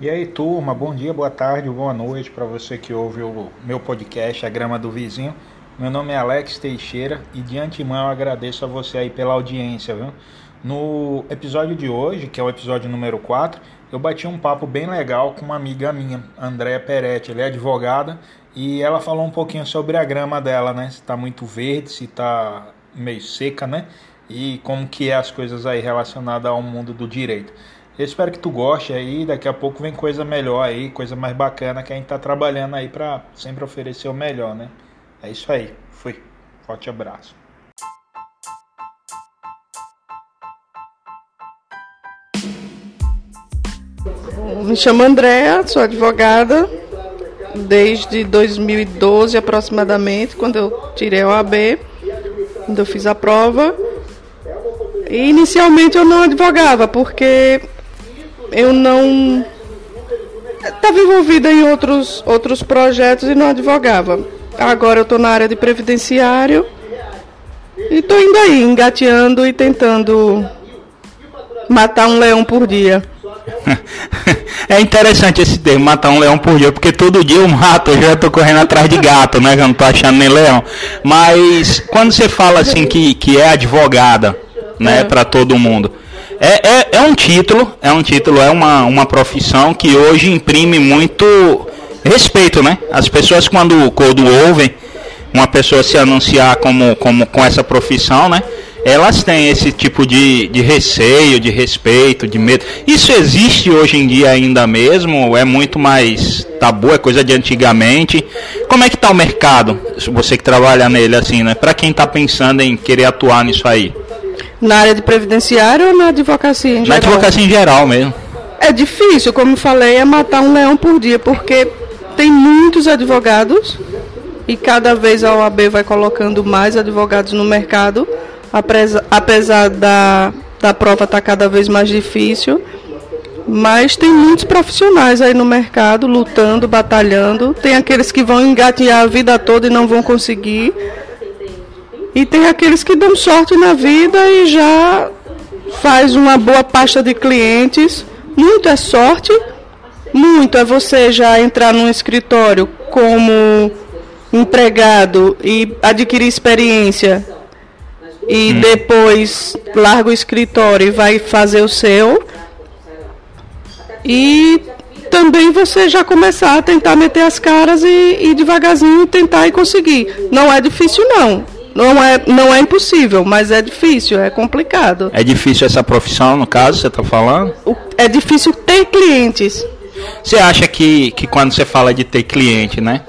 E aí, turma, bom dia, boa tarde, boa noite para você que ouve o meu podcast, A Grama do Vizinho. Meu nome é Alex Teixeira e de antemão eu agradeço a você aí pela audiência, viu? No episódio de hoje, que é o episódio número 4, eu bati um papo bem legal com uma amiga minha, Andréa Peretti. Ela é advogada e ela falou um pouquinho sobre a grama dela, né? Se tá muito verde, se tá meio seca, né? E como que é as coisas aí relacionadas ao mundo do direito. Eu espero que tu goste aí, daqui a pouco vem coisa melhor aí, coisa mais bacana que a gente tá trabalhando aí para sempre oferecer o melhor, né? É isso aí. Fui. Forte abraço. Me chamo Andréa, sou advogada desde 2012 aproximadamente, quando eu tirei o AB, quando eu fiz a prova. E inicialmente eu não advogava, porque eu não estava envolvida em outros, outros projetos e não advogava. Agora eu estou na área de previdenciário e estou indo aí, engateando e tentando matar um leão por dia. É interessante esse termo, matar um leão por dia, porque todo dia eu mato, eu já estou correndo atrás de gato, né? Que eu não tô achando nem leão. Mas quando você fala assim que, que é advogada, né, é. para todo mundo, é, é, é um título, é um título, é uma, uma profissão que hoje imprime muito respeito, né? As pessoas quando, quando ouvem uma pessoa se anunciar como, como com essa profissão, né? Elas têm esse tipo de, de receio, de respeito, de medo. Isso existe hoje em dia ainda mesmo? É muito mais tabu, é coisa de antigamente. Como é que está o mercado? Você que trabalha nele assim, né? Para quem está pensando em querer atuar nisso aí? Na área de previdenciário ou na advocacia em na geral? Na advocacia em geral mesmo. É difícil, como falei, é matar um leão por dia, porque tem muitos advogados e cada vez a OAB vai colocando mais advogados no mercado, apesar da, da prova estar tá cada vez mais difícil. Mas tem muitos profissionais aí no mercado lutando, batalhando. Tem aqueles que vão engatear a vida toda e não vão conseguir. E tem aqueles que dão sorte na vida e já faz uma boa pasta de clientes. Muito é sorte, muito é você já entrar num escritório como empregado e adquirir experiência e hum. depois larga o escritório e vai fazer o seu. E também você já começar a tentar meter as caras e, e devagarzinho tentar e conseguir. Não é difícil não. Não é, não é impossível, mas é difícil, é complicado. É difícil essa profissão, no caso, você está falando? É difícil ter clientes. Você acha que, que quando você fala de ter cliente, né?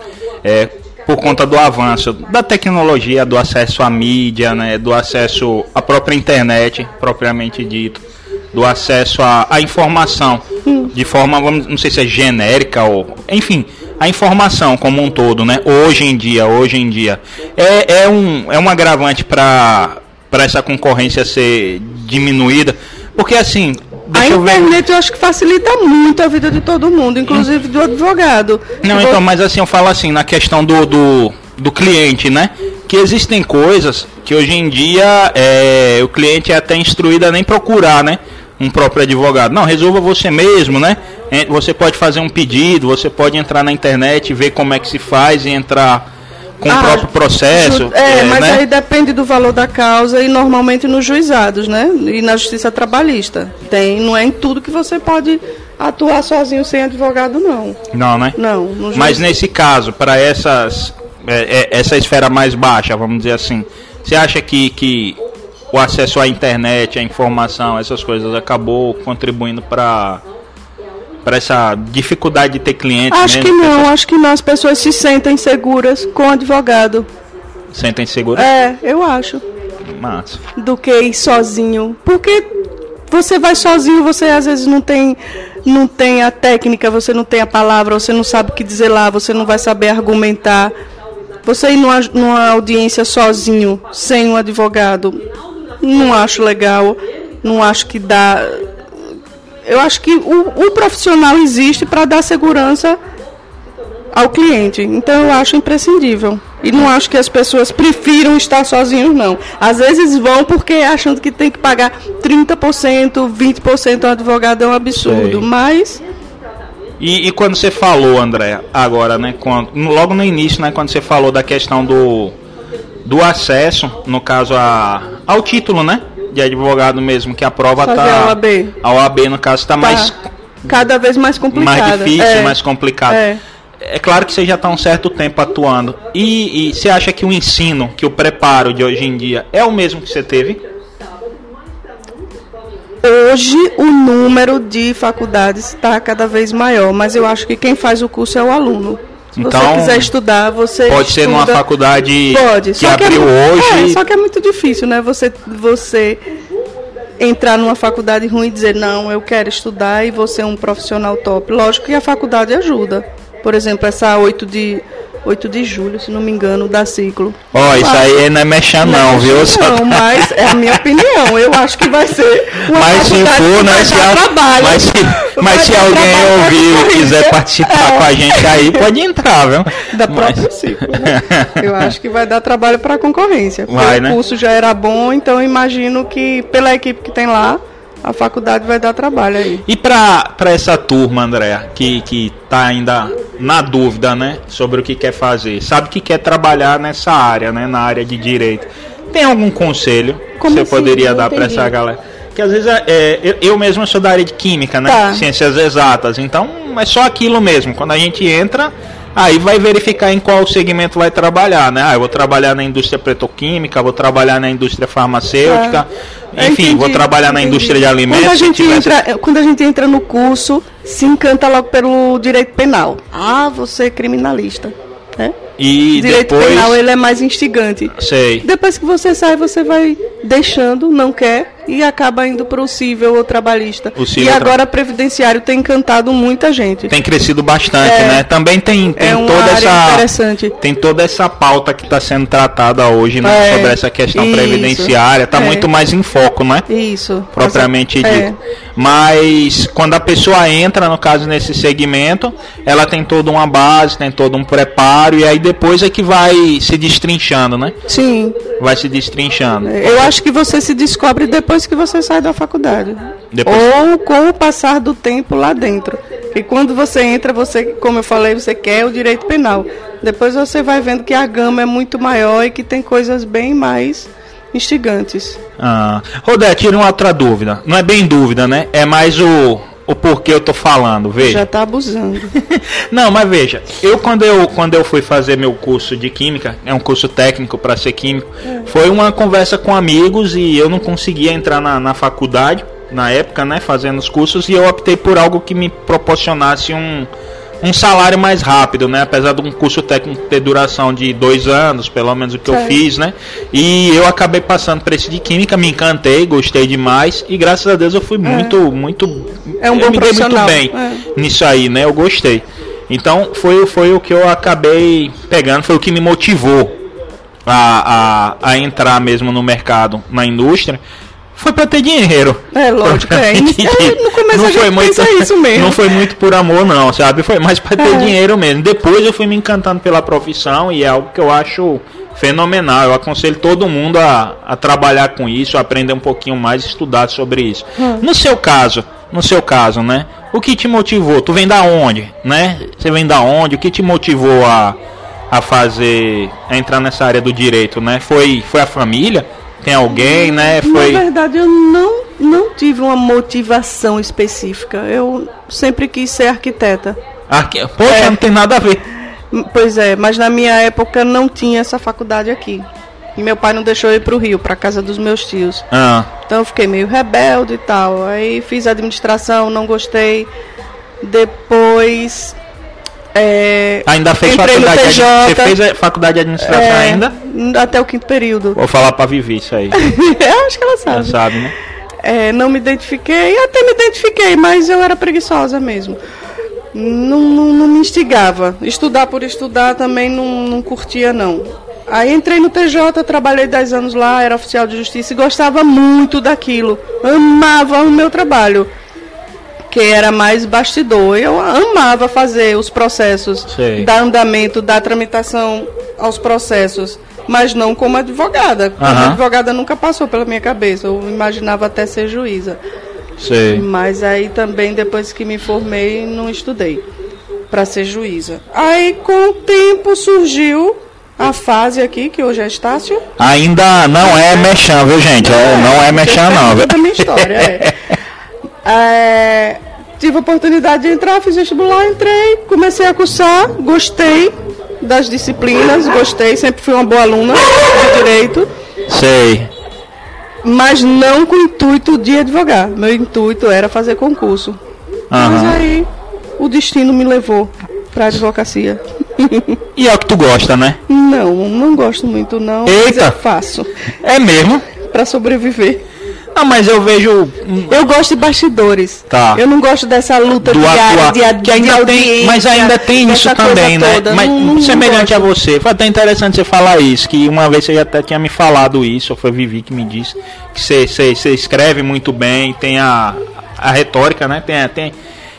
É, por conta do avanço da tecnologia, do acesso à mídia, né, do acesso à própria internet, propriamente dito, do acesso à, à informação, hum. de forma, não sei se é genérica ou, enfim, a informação como um todo, né? Hoje em dia, hoje em dia, é, é, um, é um agravante para essa concorrência ser diminuída, porque assim. A internet eu, eu, acho que facilita muito a vida de todo mundo, inclusive do advogado. Não, então, mas assim, eu falo assim, na questão do, do, do cliente, né? Que existem coisas que hoje em dia é, o cliente é até instruído a nem procurar, né? Um próprio advogado. Não, resolva você mesmo, né? Você pode fazer um pedido, você pode entrar na internet, ver como é que se faz e entrar com ah, o próprio processo. É, é mas né? aí depende do valor da causa e normalmente nos juizados, né? E na justiça trabalhista. Tem, não é em tudo que você pode atuar sozinho sem advogado, não. Não, né? Não. Mas nesse caso, para essas é, é, essa esfera mais baixa, vamos dizer assim, você acha que, que o acesso à internet, à informação, essas coisas acabou contribuindo para para essa dificuldade de ter clientes? Acho mesmo, que não, pessoas... acho que não. As pessoas se sentem seguras com o advogado. Sentem seguras? É, eu acho. Massa. Do que ir sozinho. Porque você vai sozinho, você às vezes não tem não tem a técnica, você não tem a palavra, você não sabe o que dizer lá, você não vai saber argumentar. Você ir numa, numa audiência sozinho, sem um advogado, não acho legal, não acho que dá. Eu acho que o, o profissional existe para dar segurança ao cliente. Então eu acho imprescindível. E não acho que as pessoas prefiram estar sozinhos, não. Às vezes vão porque acham que tem que pagar 30%, 20% ao advogado é um absurdo. Sei. Mas E, e quando você falou, André, agora, né, quando, logo no início, né, quando você falou da questão do, do acesso, no caso a, ao título, né, de advogado mesmo, que a prova Fazer tá a OAB. a OAB no caso está Tá mais cada vez mais complicada. mais difícil, É, mais complicado. É. É claro que você já está um certo tempo atuando. E, e você acha que o ensino, que o preparo de hoje em dia é o mesmo que você teve? Hoje o número de faculdades está cada vez maior, mas eu acho que quem faz o curso é o aluno. Se Então, você quiser estudar, você Pode ser numa estuda- faculdade Pode, que só que, é, abriu hoje. é, só que é muito difícil, né? Você, você entrar numa faculdade ruim e dizer, não, eu quero estudar e vou ser um profissional top. Lógico que a faculdade ajuda. Por exemplo, essa 8 de, 8 de julho, se não me engano, da ciclo. Ó, isso Claro. aí não é mexer não, viu? Não, mas é a minha opinião. Eu acho que vai ser uma Mas se for, né? Se, a- trabalho. mas se, mas se alguém ouvir e quiser participar É. com a gente aí, pode entrar, viu? Da Mas- própria ciclo, né? Eu acho que vai dar trabalho para a concorrência. Vai, o né? curso já era bom, então imagino que pela equipe que tem lá, a faculdade vai dar trabalho aí. E pra, pra essa turma, André, que, que tá ainda na dúvida, né, sobre o que quer fazer, sabe que quer trabalhar nessa área, né, na área de direito, tem algum conselho que Como você assim? poderia Não dar entendi. essa galera? Que às vezes é, é, eu, eu mesmo sou da área de química, né, Tá. ciências exatas, então é só aquilo mesmo, quando a gente entra... Aí vai verificar em qual segmento vai trabalhar, né? Ah, eu vou trabalhar na indústria petroquímica, vou trabalhar na indústria farmacêutica, Eu enfim, vou entendi, trabalhar na entendi. indústria de alimentos. Quando a, gente tivesse- entra, quando a gente entra no curso, se encanta logo pelo direito penal. Ah, você é criminalista. Né? E direito depois, penal ele é mais instigante. sei. Depois que você sai, você vai deixando, não quer, e acaba indo para o civil ou trabalhista. O civil e tra- agora previdenciário tem encantado muita gente. Tem crescido bastante, É. né? Também tem, tem é toda essa interessante. tem toda essa pauta que está sendo tratada hoje, né, É, sobre essa questão isso, previdenciária, está é. muito mais em foco, né? Isso. Propriamente É. dito. Mas quando a pessoa entra, no caso, nesse segmento, ela tem toda uma base, tem todo um preparo, e aí depois é que vai se destrinchando, né? Sim. Vai se destrinchando. Eu acho que você se descobre depois que você sai da faculdade. Depois- Ou com o passar do tempo lá dentro. E quando você entra, você, como eu falei, você quer o direito penal. Depois você vai vendo que a gama é muito maior e que tem coisas bem mais instigantes. Ah. Rodé, tira uma outra dúvida. Não é bem dúvida, né? É mais o, o porquê eu tô falando, veja. Já tá abusando. Não, mas veja, eu quando eu quando eu fui fazer meu curso de química, é um curso técnico para ser químico, foi uma conversa com amigos e eu não conseguia entrar na, na faculdade na época, né, fazendo os cursos e eu optei por algo que me proporcionasse um um salário mais rápido, né? Apesar de um curso técnico ter duração de dois anos, pelo menos o que eu Certo. fiz, né? E eu acabei passando por esse de química, me encantei, gostei demais e graças a Deus eu fui muito, muito. É um eu bom me dei muito profissional, bem é. nisso aí, né? Eu gostei. Então foi, foi o que eu acabei pegando, foi o que me motivou a, a, a entrar mesmo no mercado, na indústria. Foi para ter dinheiro. É, lógico, é. É, no começo a gente pensa isso mesmo. Não foi muito por amor, não, sabe? Foi mais para ter É. dinheiro mesmo. Depois eu fui me encantando pela profissão e é algo que eu acho fenomenal. Eu aconselho todo mundo a, a trabalhar com isso, a aprender um pouquinho mais, estudar sobre isso. Hum. No seu caso, no seu caso, né? O que te motivou? Tu vem da onde, né? Você vem da onde? O que te motivou a, a fazer, a entrar nessa área do direito, né? Foi, foi a família? Tem alguém, né? Foi. Na verdade, eu não, não tive uma motivação específica. Eu sempre quis ser arquiteta. Arque... Poxa, É. não tem nada a ver. Pois é, mas na minha época não tinha essa faculdade aqui. E meu pai não deixou eu ir pro Rio, pra casa dos meus tios. Ah, Então eu fiquei meio rebelde e tal. Aí fiz administração, não gostei. Depois. É, ainda fez faculdade. Você fez a faculdade de administração é, ainda? Até o quinto período. Vou falar pra Vivi isso aí. eu acho que ela sabe. sabe, né? É, não me identifiquei, até me identifiquei, mas eu era preguiçosa mesmo. Não, não, não me instigava. Estudar por estudar também não, não curtia, não. Aí entrei no TJ, trabalhei 10 anos lá, era oficial de justiça e gostava muito daquilo. Amava o meu trabalho, que era mais bastidor. Eu amava fazer os processos, Sei. dar andamento, dar tramitação aos processos, mas não como advogada. Como advogada nunca passou pela minha cabeça. Eu imaginava até ser juíza. Sei. Mas aí também, depois que me formei, não estudei para ser juíza. Aí, com o tempo, surgiu a fase aqui, que hoje é Estácio. Ainda não é mexão, viu, gente? É, não é mexão, não. viu? Toda a minha história, é. É, tive a oportunidade de entrar, fiz vestibular, entrei, comecei a cursar, gostei das disciplinas, gostei, sempre fui uma boa aluna de direito, Sei. mas não com o intuito de advogar. Meu intuito era fazer concurso. Mas Aham. aí o destino me levou para advocacia. E é o que tu gosta, né? Não, não gosto muito não, mas Eita. eu faço É mesmo? para sobreviver. Ah, mas eu vejo. Eu gosto de bastidores. Tá. Eu não gosto dessa luta Do diária atuar, de, que ainda de tem, mas ainda tem isso também, né? toda. Mas Não- semelhante não a você, foi até interessante você falar isso, que uma vez você até tinha me falado isso, ou foi Vivi que me disse, que você, você, você escreve muito bem, tem a, a retórica, né? Tem, tem,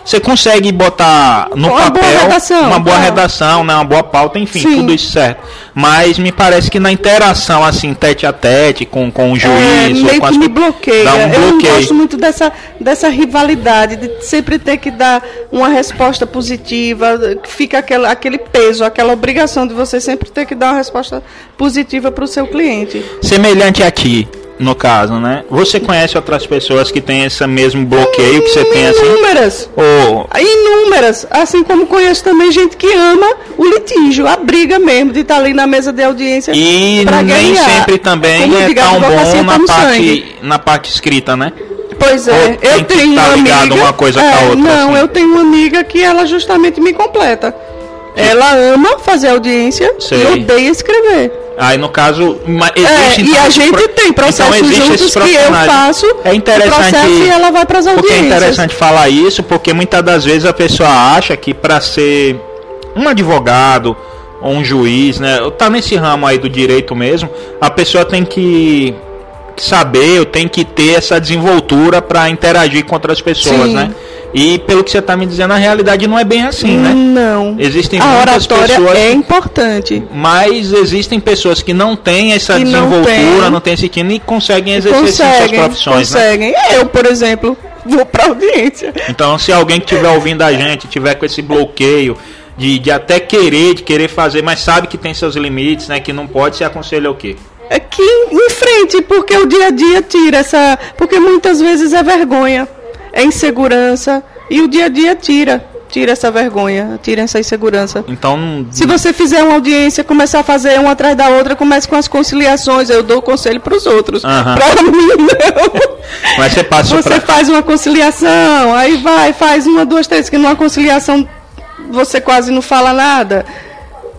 você consegue botar no Uma boa papel redação, uma boa tá. redação, né? uma boa pauta, enfim, Sim. tudo isso certo. Mas me parece que na interação, assim, tete a tete, com, com o É, juiz, ou meio com que as me bloqueia. um Eu não bloqueio. gosto muito dessa, dessa rivalidade, de sempre ter que dar uma resposta positiva, fica aquela, aquele peso, aquela obrigação de você sempre ter que dar uma resposta positiva para o seu cliente. semelhante a ti, no caso, né? Você conhece outras pessoas que têm esse mesmo bloqueio que você tem assim? Inúmeras. Ou Inúmeras, assim como conheço também gente que ama o litígio, a briga mesmo, de estar ali na mesa de audiência. e nem ganhar. sempre também Como é tão bom tá na parte, na parte escrita, né? Pois é, eu tenho tá uma amiga. uma coisa com a é, outra, Não, assim? eu tenho uma amiga que ela justamente me completa. Ela ama fazer audiência Sei. e odeia escrever. Aí no caso, ma- É, existe e então, a gente pro- tem processos então, existe juntos que eu faço É interessante e ela vai pras Porque é audiências. interessante falar isso, porque muitas das vezes a pessoa acha que para ser um advogado ou um juiz, né, tá nesse ramo aí do direito mesmo, a pessoa tem que saber, ou tem que ter essa desenvoltura para interagir com outras pessoas, Sim. né? E pelo que você tá me dizendo, na realidade não é bem assim, né? Não. Existem a muitas oratória pessoas é importante. Mas existem pessoas que não têm essa Que não desenvoltura, têm. não têm esse tino e conseguem exercer sim, suas Conseguem, profissões, né? conseguem. Eu, por exemplo, vou pra audiência. Então, se alguém que estiver ouvindo a gente tiver com esse bloqueio de, de até querer, de querer fazer, mas sabe que tem seus limites, né? Que não pode, se aconselha o quê? É que em frente, porque o dia a dia tira essa. Porque muitas vezes é vergonha, é insegurança. E o dia a dia tira. Tira essa vergonha, tira essa insegurança. Então, Se você fizer uma audiência, começar a fazer uma atrás da outra, comece com as conciliações. Eu dou conselho para os outros. Aham. Para mim, não. mas você passa Você pra... faz uma conciliação, aí vai, faz uma, duas, três, que numa conciliação você quase não fala nada.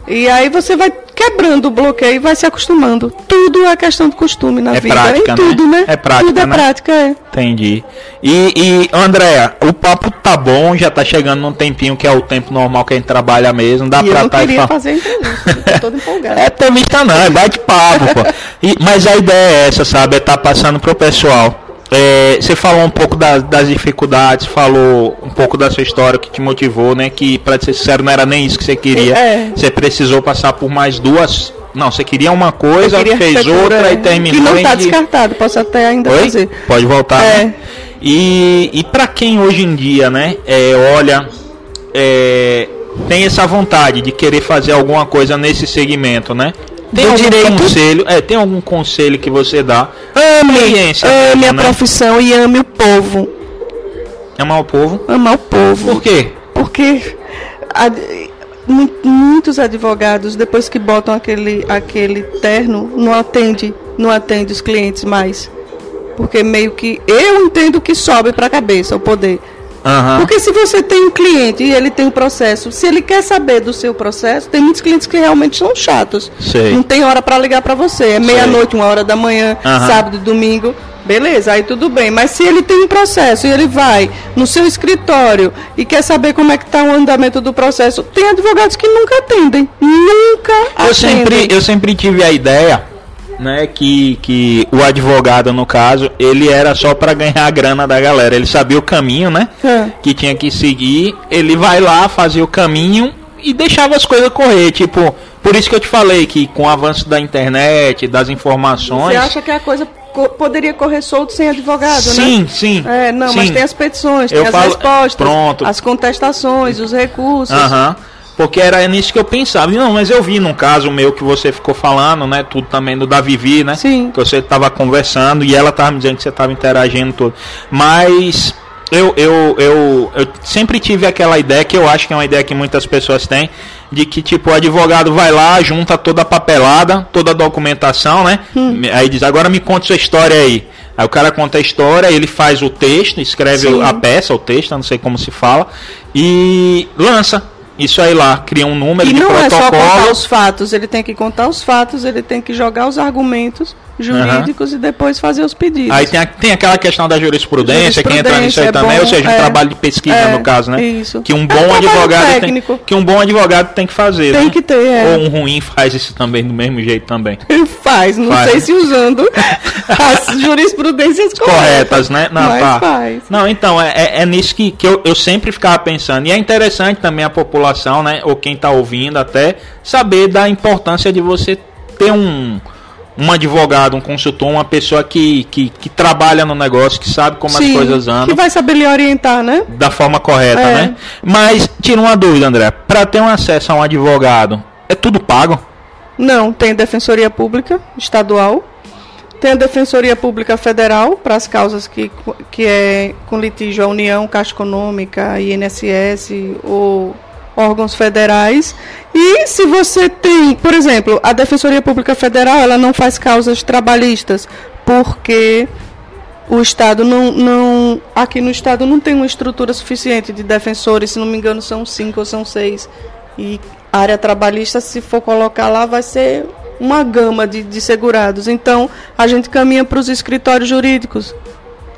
E aí você vai quebrando o bloqueio e vai se acostumando. Tudo é questão de costume na É vida. prática, em tudo, né? né? É prática, Tudo é né? prática, é. Entendi. E, e Andréa, o papo tá bom, já tá chegando num tempinho que é o tempo normal que a gente trabalha mesmo. Dá e eu pra não tá e queria fa- fazer entrevista, eu tô toda empolgada. É entrevista não, é bate-papo, pô. E- mas a ideia é essa, sabe? É tá passando pro pessoal. É, você falou um pouco das, das dificuldades, falou um pouco da sua história que te motivou, né? Que, pra ser sincero, não era nem isso que você queria. É. Você precisou passar por mais duas. Não, você queria uma coisa, queria fez outra é, e terminou. Que não tá em- descartado, posso até ainda Oi? fazer. Pode voltar. É. né? E, e para quem hoje em dia, né, é, olha, é, tem essa vontade de querer fazer alguma coisa nesse segmento, né? Tem Do algum direito? conselho? É, tem algum conselho que você dá? Ame, ame a né? profissão e ame o povo. Amar o povo. Amar o povo. Por quê? Porque mu- muitos advogados, depois que botam aquele, aquele terno, não atende, não atende os clientes mais. Porque meio que eu entendo que sobe para a cabeça o poder. Aham. Porque se você tem um cliente e ele tem um processo, se ele quer saber do seu processo, tem muitos clientes que realmente são chatos. Sei. Não tem hora para ligar para você. É meia-noite, uma hora da manhã, Aham. sábado e domingo. Beleza, aí tudo bem. Mas se ele tem um processo e ele vai no seu escritório e quer saber como é que está o andamento do processo, tem advogados que nunca atendem. Nunca Eu sempre, atendem. eu sempre tive a ideia, né, que, que o advogado, no caso, ele era só para ganhar a grana da galera. Ele sabia o caminho, né? É. Que tinha que seguir. Ele vai lá, fazia o caminho e deixava as coisas correr. Tipo, por isso que eu te falei que com o avanço da internet, das informações. Você acha que a coisa co- poderia correr solto sem advogado, né? Sim, sim. É, não, sim. mas tem as petições, tem Eu as falo- respostas, pronto. as contestações, os recursos. Aham. Porque era nisso que eu pensava. Não, mas eu vi num caso meu que você ficou falando, né? Tudo também do da Vivi, né? Sim. Que você tava conversando e ela tava me dizendo que você tava interagindo tudo. Mas eu, eu, eu, eu sempre tive aquela ideia, que eu acho que é uma ideia que muitas pessoas têm, de que tipo, o advogado vai lá, junta toda a papelada, toda a documentação, né? Hum. Aí diz, agora me conta sua história aí. Aí o cara conta a história, ele faz o texto, escreve Sim. a peça, o texto, não sei como se fala, e lança. Isso aí lá, cria um número E de não é só contar protocolo. os fatos, ele tem que contar os fatos, ele tem que jogar os argumentos jurídicos e depois fazer os pedidos. Aí tem, a- tem aquela questão da jurisprudência, que entra nisso aí Jurisprudência é também, bom, ou seja, um é. trabalho de pesquisa É, no caso, né? isso. Que um É um bom advogado técnico. tem, que um bom advogado tem que fazer. Tem né? que ter, é. Ou um ruim faz isso também do mesmo jeito também. Ele faz, não Faz. sei se usando as jurisprudências Corretas, né? Não, mas faz. Não, então, é, é, é nisso que, que eu, eu sempre ficava pensando. E é interessante também a população, né? Ou quem está ouvindo até, saber da importância de você ter um, um advogado, um consultor, uma pessoa que, que, que trabalha no negócio, que sabe como as Sim, coisas andam. que vai saber lhe orientar, né? da forma correta, É. né? Mas tira uma dúvida, André. Para ter um acesso a um advogado, é tudo pago? Não, tem Defensoria Pública Estadual, tem a Defensoria Pública Federal para as causas que, que é com litígio a União, Caixa Econômica, INSS ou órgãos federais. E se você tem, por exemplo, a Defensoria Pública Federal, ela não faz causas trabalhistas, porque o Estado não, não. Aqui no Estado não tem uma estrutura suficiente de defensores, se não me engano, são cinco ou são seis. E a área trabalhista, se for colocar lá, vai ser uma gama de, de segurados. Então, a gente caminha para os escritórios jurídicos,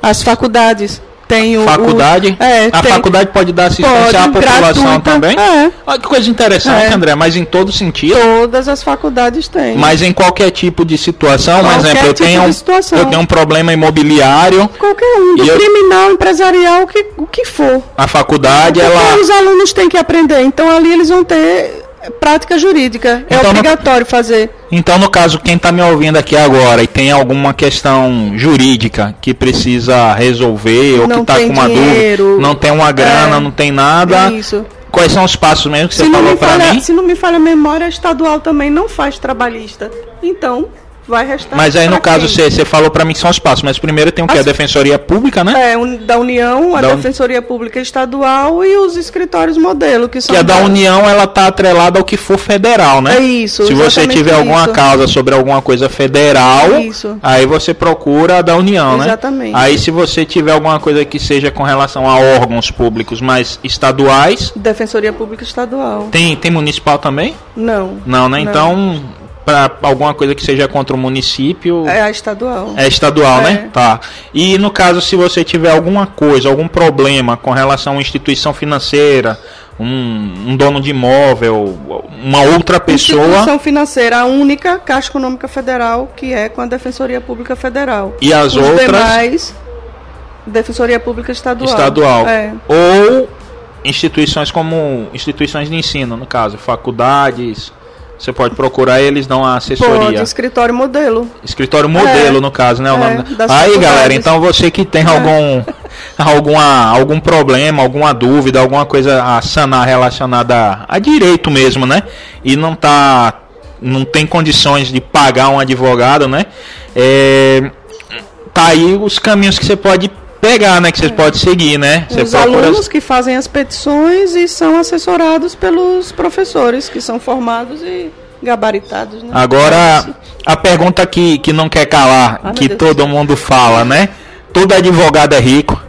as faculdades. Tem o, Faculdade? O, é, a tem- faculdade pode dar assistência pode, à população gratuita, também? É, Olha que coisa interessante, É. André, mas em todo sentido. todas as faculdades têm. Mas em qualquer tipo de situação, por exemplo, eu tipo tenho, de um- eu tenho um problema imobiliário, Qualquer um, do E eu- criminal, empresarial, o que, o que for. a faculdade, Porque ela. os alunos têm que aprender, então ali eles vão ter prática jurídica. é Então, no- obrigatório fazer. Então, no caso, quem está me ouvindo aqui agora e tem alguma questão jurídica que precisa resolver ou que Não está tem com uma dinheiro, dúvida, não tem uma grana, é, não tem nada, Isso. quais são os passos mesmo que você Se não, falou me para mim? se não me falha a memória, a estadual também não faz trabalhista. Então, vai restar. Mas aí, no caso, você, falou para mim que são os passos, mas primeiro tem o que? A As- Defensoria Pública, né? É, da União, a Da Un- Defensoria Pública Estadual e os escritórios modelo, que são Que a da União, ela tá atrelada ao que for federal, né? É isso, Se você exatamente tiver alguma isso. causa sobre alguma coisa federal, Isso. aí você procura a da União, né? Exatamente. Aí se você tiver alguma coisa que seja com relação a órgãos públicos mais estaduais, Defensoria Pública Estadual. tem, tem municipal também? Não. Não, né? Então, para alguma coisa que seja contra o município, É a estadual. é estadual, É. né? Tá. E no caso, se você tiver alguma coisa, algum problema com relação a uma instituição financeira, um, um dono de imóvel, uma outra pessoa. Instituição financeira, a única Caixa Econômica Federal, que é com a Defensoria Pública Federal. E as Os outras demais, Defensoria Pública Estadual. estadual. É. Ou instituições como instituições de ensino, no caso, faculdades. Você pode procurar, eles dão a Pode, assessoria. escritório modelo. Escritório modelo, É. no caso, né? o É, nome Aí, galera, então você que tem algum, alguma, algum problema, alguma dúvida, alguma coisa a sanar relacionada a, a direito mesmo, né? E não tá. Não tem condições de pagar um advogado, né? É, tá aí os caminhos que você pode pegar, né? Que você pode seguir, né? Você Os procura- alunos que fazem as petições e são assessorados pelos professores, que são formados e gabaritados. Né? Agora, a pergunta que, que não quer calar, meu que todo mundo fala, né? Todo advogado é rico.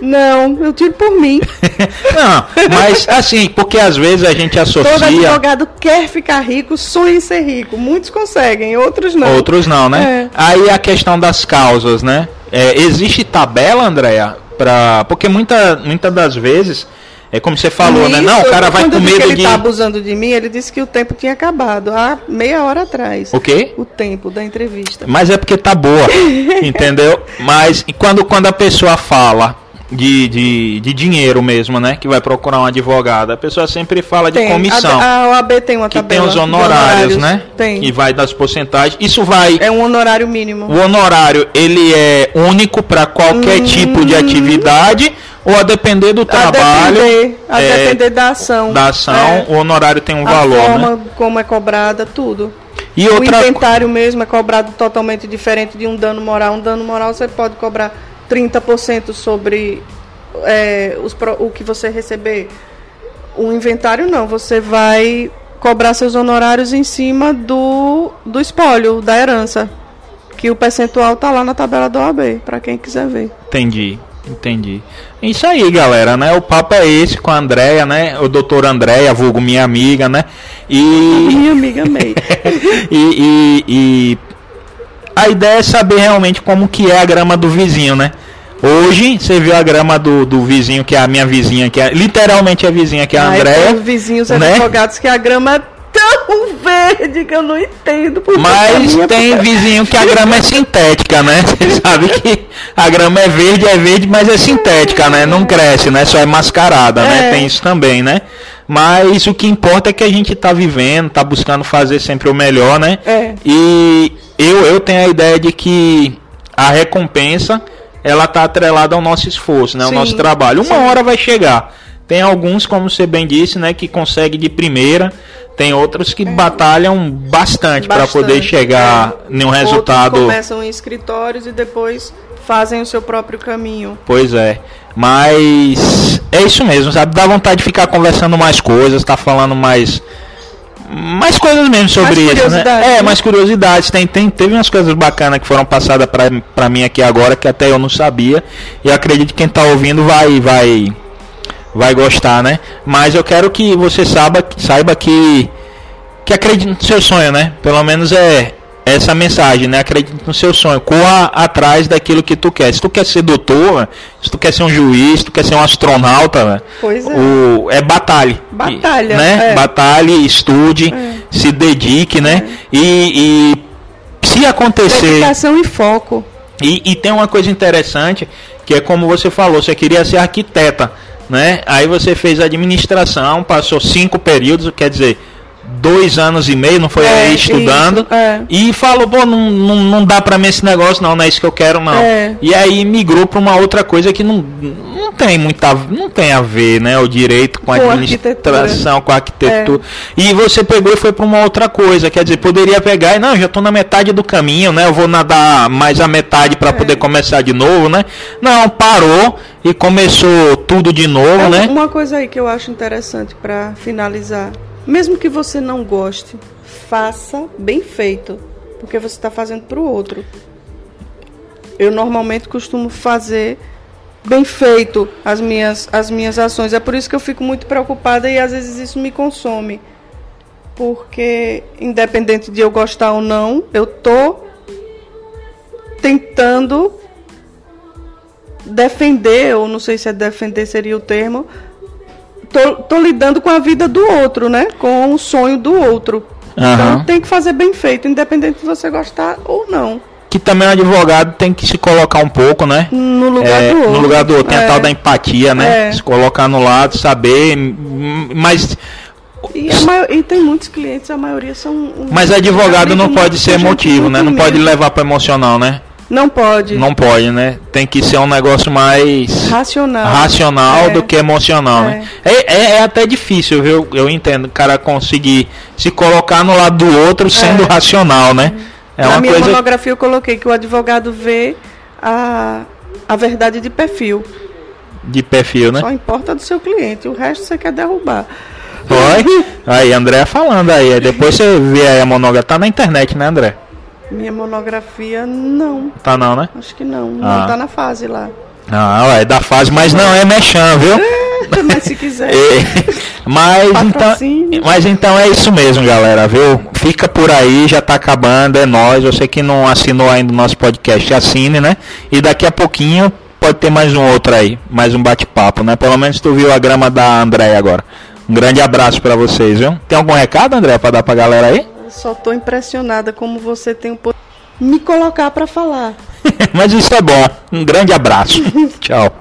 Não, eu tiro por mim. Não, mas assim, porque às vezes a gente Todo associa, advogado quer ficar rico, sonha em ser rico. Muitos conseguem, outros não. outros não, né? É. Aí a questão das causas, né? É, existe tabela, Andréia? Pra... Porque muita, muitas das vezes, é como você falou, né? Isso, Não, o cara vai com disse que medo ele de. tá abusando de mim, ele disse que o tempo tinha acabado há meia hora atrás. O quê? O tempo da entrevista. Mas é porque tá boa, entendeu? Mas quando, quando a pessoa fala de, de, de dinheiro mesmo, né? Que vai procurar um advogado. A pessoa sempre fala de Tem. comissão. A, a OAB tem uma que tabela. tem os de honorários, né? Tem. Que vai das porcentagens. Isso vai. É um honorário mínimo. O honorário, ele é único para qualquer tipo de atividade ou a depender do a trabalho, depender, a é, depender da ação. da ação, É. o honorário tem um a valor, forma né? como é cobrada, tudo. E o outra inventário mesmo é cobrado totalmente diferente de um dano moral. Um dano moral você pode cobrar 30% sobre é, os, o que você receber. O inventário não, você vai cobrar seus honorários em cima do, do espólio, da herança. Que o percentual tá lá na tabela do OAB, para quem quiser ver. Entendi, entendi. É Isso aí, galera, né? O papo é esse com a Andréia, né? O doutor Andréia, vulgo minha amiga, né? E, Minha amiga May. e, e, e a ideia é saber realmente como que é a grama do vizinho, né? Hoje você viu a grama do, do vizinho, que é a minha vizinha, que é literalmente a vizinha, que é a Andréia. tem os vizinhos né? advogados que a grama é tão verde que eu não entendo. a Mas tem vizinho que a grama é sintética, né? Você sabe que a grama é verde, é verde, mas é sintética, né? Não cresce, né? Só é mascarada, né? É. Tem isso também, né? Mas o que importa é que a gente tá vivendo, tá buscando fazer sempre o melhor, né? É. E eu, eu tenho a ideia de que a recompensa ela tá atrelada ao nosso esforço, né? Ao Sim, nosso trabalho. Uma sim. hora vai chegar. Tem alguns, como você bem disse, né, que consegue de primeira. Tem outros que batalham bastante para É. Bastante, poder chegar é. em um Outros resultado. começam em escritórios e depois fazem o seu próprio caminho. Pois é. Mas é isso mesmo, sabe? Dá vontade de ficar conversando mais coisas, tá falando mais mais coisas mesmo sobre isso, né? É, né? mais curiosidades. Tem, tem, teve umas coisas bacanas que foram passadas pra, pra mim aqui agora que até eu não sabia. E acredito que quem tá ouvindo vai vai vai gostar, né? Mas eu quero que você saiba, saiba que que acredite no seu sonho, né? Pelo menos é essa mensagem, né? Acredite no seu sonho, corra atrás daquilo que tu quer. Se tu quer ser doutor, se tu quer ser um juiz, se tu quer ser um astronauta, né? Pois é. o é batalhe, Batalha, né? é. Batalhe, estude, É. se dedique, né? E, e se acontecer Dedicação e foco. e, e tem uma coisa interessante, que é como você falou, você queria ser arquiteta, né? Aí você fez administração, passou cinco períodos, quer dizer, dois anos e meio, não foi É, aí estudando, isso, é. e falou, pô, não, não, não dá pra mim esse negócio, não, não é isso que eu quero, não. É. E aí migrou pra uma outra coisa que não, não tem muita, não tem a ver, né? O direito com a Com administração, com a arquitetura. E você pegou e foi pra uma outra coisa, quer dizer, poderia pegar e não, já tô na metade do caminho, né? Eu vou nadar mais a metade para poder começar de novo, né? Não, parou e começou tudo de novo, É, né? Uma coisa aí que eu acho interessante para finalizar. Mesmo que você não goste, faça bem feito, porque você está fazendo para o outro. Eu normalmente costumo fazer bem feito as minhas, as minhas ações. É por isso que eu fico muito preocupada e às vezes isso me consome. Porque, independente de eu gostar ou não, eu tô tentando defender, ou não sei se é defender seria o termo, tô, tô lidando com a vida do outro, né? Com o sonho do outro. Aham. Então tem que fazer bem feito, independente de você gostar ou não. Que também o advogado tem que se colocar um pouco, né? No lugar É, do outro. no lugar do outro, tem a É. tal da empatia, né? É. Se colocar no lado, saber, mas E, a maior- e tem muitos clientes, a maioria são. um- mas advogado não pode ser emotivo, né? Não pode levar para emocional, né? Não pode. Não pode, né? Tem que ser um negócio mais Racional. racional É. do que emocional, né? É, é, é até difícil, viu? Eu entendo, o cara conseguir se colocar no lado do outro sendo racional, né? É Na uma minha coisa. monografia eu coloquei que o advogado vê a, a verdade de perfil. de perfil, né? Só importa do seu cliente, o resto você quer derrubar. Oi? Aí, André falando aí. aí Depois você vê aí a monografia. Tá na internet, né, André? Minha monografia, não. Tá não, né? Acho que não. Ah. Não tá na fase lá. Ah, é da fase, mas não é mexão, viu? Mas se quiser. É, mas, então, mas então é isso mesmo, galera, viu? Fica por aí, já tá acabando, é nóis. Você que não assinou ainda o nosso podcast, assine, né? E daqui a pouquinho pode ter mais um outro aí, mais um bate-papo, né? Pelo menos tu viu a grama da André agora. Um grande abraço pra vocês, viu? Tem algum recado, André, pra dar pra galera aí? Só tô impressionada como você tem o poder de me colocar pra falar. Mas isso é bom. Um grande abraço. Tchau.